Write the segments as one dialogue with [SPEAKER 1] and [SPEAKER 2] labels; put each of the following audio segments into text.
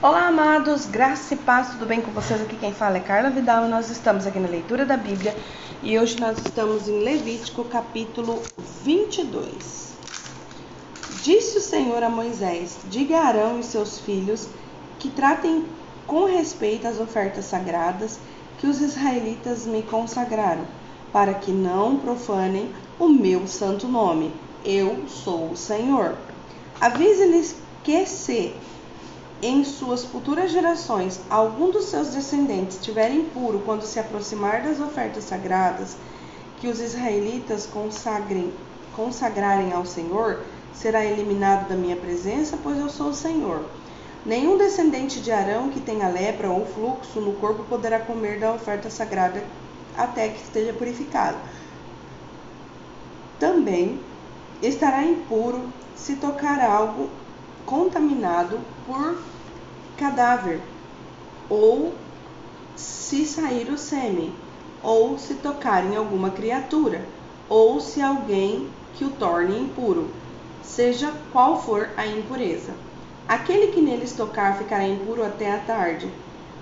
[SPEAKER 1] Olá, amados, graça e paz, tudo bem com vocês? Aqui quem fala é Carla Vidal e nós estamos aqui na leitura da Bíblia e hoje nós estamos em Levítico capítulo 22. Disse o Senhor a Moisés: Diga a Arão e seus filhos que tratem com respeito as ofertas sagradas que os israelitas me consagraram, para que não profanem o meu santo nome. Eu sou o Senhor. Avise-lhes que se em suas futuras gerações algum dos seus descendentes estiver impuro quando se aproximar das ofertas sagradas que os israelitas consagrem, consagrarem ao Senhor, será eliminado da minha presença, pois eu sou o Senhor. Nenhum descendente de Arão que tenha lepra ou fluxo no corpo poderá comer da oferta sagrada até que esteja purificado. Também estará impuro se tocar algo contaminado por cadáver, ou se sair o sêmen, ou se tocar em alguma criatura, ou se alguém que o torne impuro, seja qual for a impureza. Aquele que neles tocar ficará impuro até a tarde.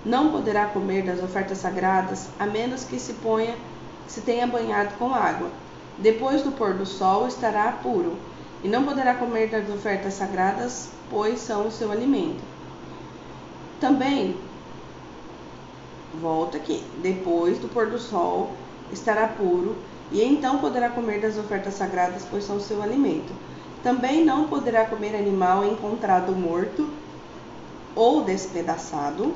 [SPEAKER 1] Não poderá comer das ofertas sagradas, a menos que se ponha, se tenha banhado com água. Depois do pôr do sol estará puro, e não poderá comer das ofertas sagradas, pois são o seu alimento. Também, volta aqui, depois do pôr do sol estará puro, e então poderá comer das ofertas sagradas, pois são o seu alimento. Também não poderá comer animal encontrado morto ou despedaçado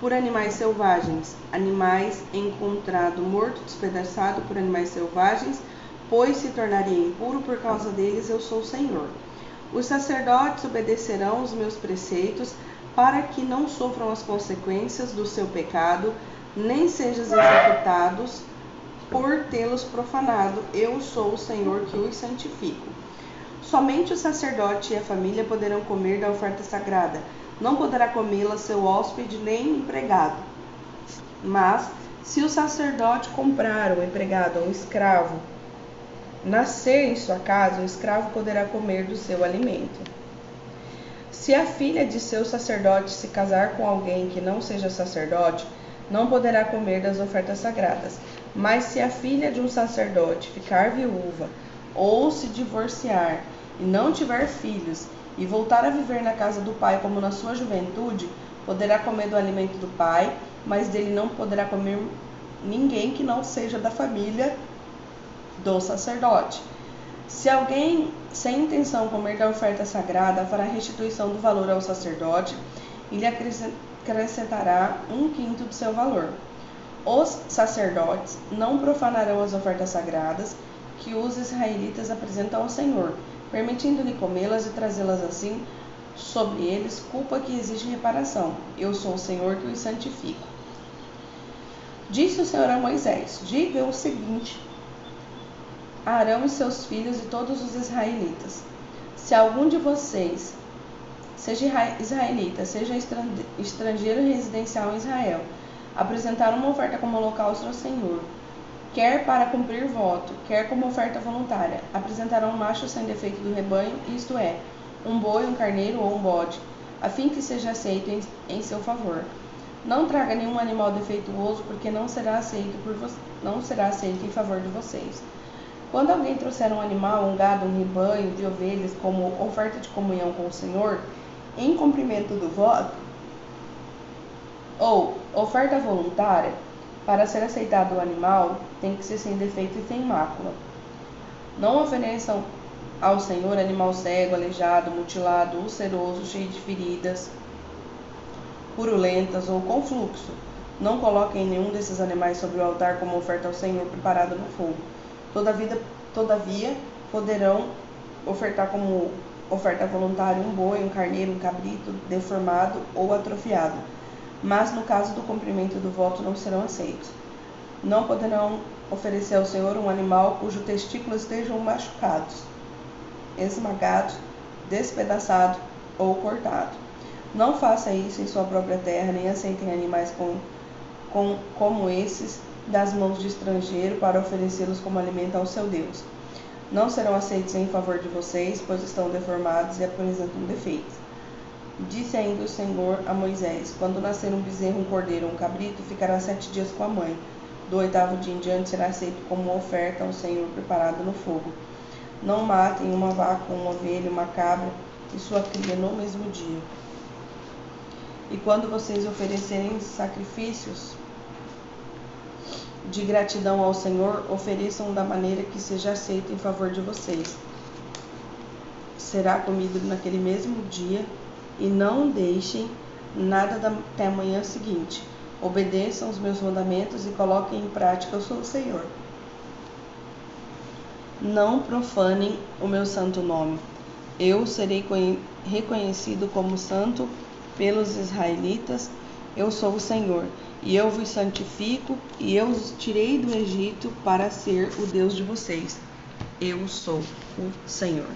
[SPEAKER 1] por animais selvagens, animais encontrado morto, despedaçado por animais selvagens, pois se tornaria impuro por causa deles, eu sou o Senhor. Os sacerdotes obedecerão os meus preceitos para que não sofram as consequências do seu pecado, nem sejam executados por tê-los profanado. Eu sou o Senhor que os santifico. Somente o sacerdote e a família poderão comer da oferta sagrada. Não poderá comê-la seu hóspede nem empregado. Mas, se o sacerdote comprar um empregado ou um escravo nascer em sua casa, o escravo poderá comer do seu alimento. Se a filha de seu sacerdote se casar com alguém que não seja sacerdote, não poderá comer das ofertas sagradas. Mas se a filha de um sacerdote ficar viúva ou se divorciar e não tiver filhos e voltar a viver na casa do pai como na sua juventude, poderá comer do alimento do pai, mas dele não poderá comer ninguém que não seja da família do sacerdote. Se alguém sem intenção comer da oferta sagrada, fará restituição do valor ao sacerdote e lhe acrescentará um quinto do seu valor. Os sacerdotes não profanarão as ofertas sagradas que os israelitas apresentam ao Senhor, permitindo-lhe comê-las e trazê-las assim sobre eles, culpa que exige reparação. Eu sou o Senhor que os santifico. Disse o Senhor a Moisés: Diga o seguinte Arão e seus filhos e todos os israelitas. Se algum de vocês, seja israelita, seja estrangeiro residencial em Israel, apresentar uma oferta como holocausto ao Senhor, quer para cumprir voto, quer como oferta voluntária, apresentarão um macho sem defeito do rebanho, isto é, um boi, um carneiro ou um bode, a fim que seja aceito em, em seu favor. Não traga nenhum animal defeituoso, porque não será aceito por não será aceito em favor de vocês. Quando alguém trouxer um animal, um gado, um rebanho de ovelhas como oferta de comunhão com o Senhor, em cumprimento do voto, ou oferta voluntária, para ser aceitado o animal, tem que ser sem defeito e sem mácula. Não ofereçam ao Senhor animal cego, aleijado, mutilado, ulceroso, cheio de feridas, purulentas ou com fluxo. Não coloquem nenhum desses animais sobre o altar como oferta ao Senhor preparada no fogo Todavia, todavia poderão ofertar como oferta voluntária um boi, um carneiro, um cabrito deformado ou atrofiado, mas no caso do cumprimento do voto não serão aceitos. Não poderão oferecer ao Senhor um animal cujos testículos estejam machucados, esmagados, despedaçado ou cortado. Não faça isso em sua própria terra, nem aceitem animais com, com, como esses das mãos de estrangeiro para oferecê-los como alimento ao seu Deus. Não serão aceitos em favor de vocês, pois estão deformados e apresentam defeitos. Disse ainda o Senhor a Moisés: Quando nascer um bezerro, um cordeiro ou um cabrito, ficará sete dias com a mãe. Do oitavo dia em diante será aceito como oferta ao Senhor preparada no fogo. Não matem uma vaca, uma ovelha, uma cabra e sua cria no mesmo dia. E quando vocês oferecerem sacrifícios de gratidão ao Senhor, ofereçam da maneira que seja aceito em favor de vocês. Será comido naquele mesmo dia e não deixem nada até a manhã seguinte. Obedeçam os meus mandamentos e coloquem em prática. Eu sou o Senhor. Não profanem o meu santo nome. Eu serei reconhecido como santo pelos israelitas. Eu sou o Senhor, e eu vos santifico, e eu os tirei do Egito para ser o Deus de vocês. Eu sou o Senhor.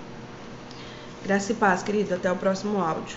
[SPEAKER 1] Graça e paz, querido. Até o próximo áudio.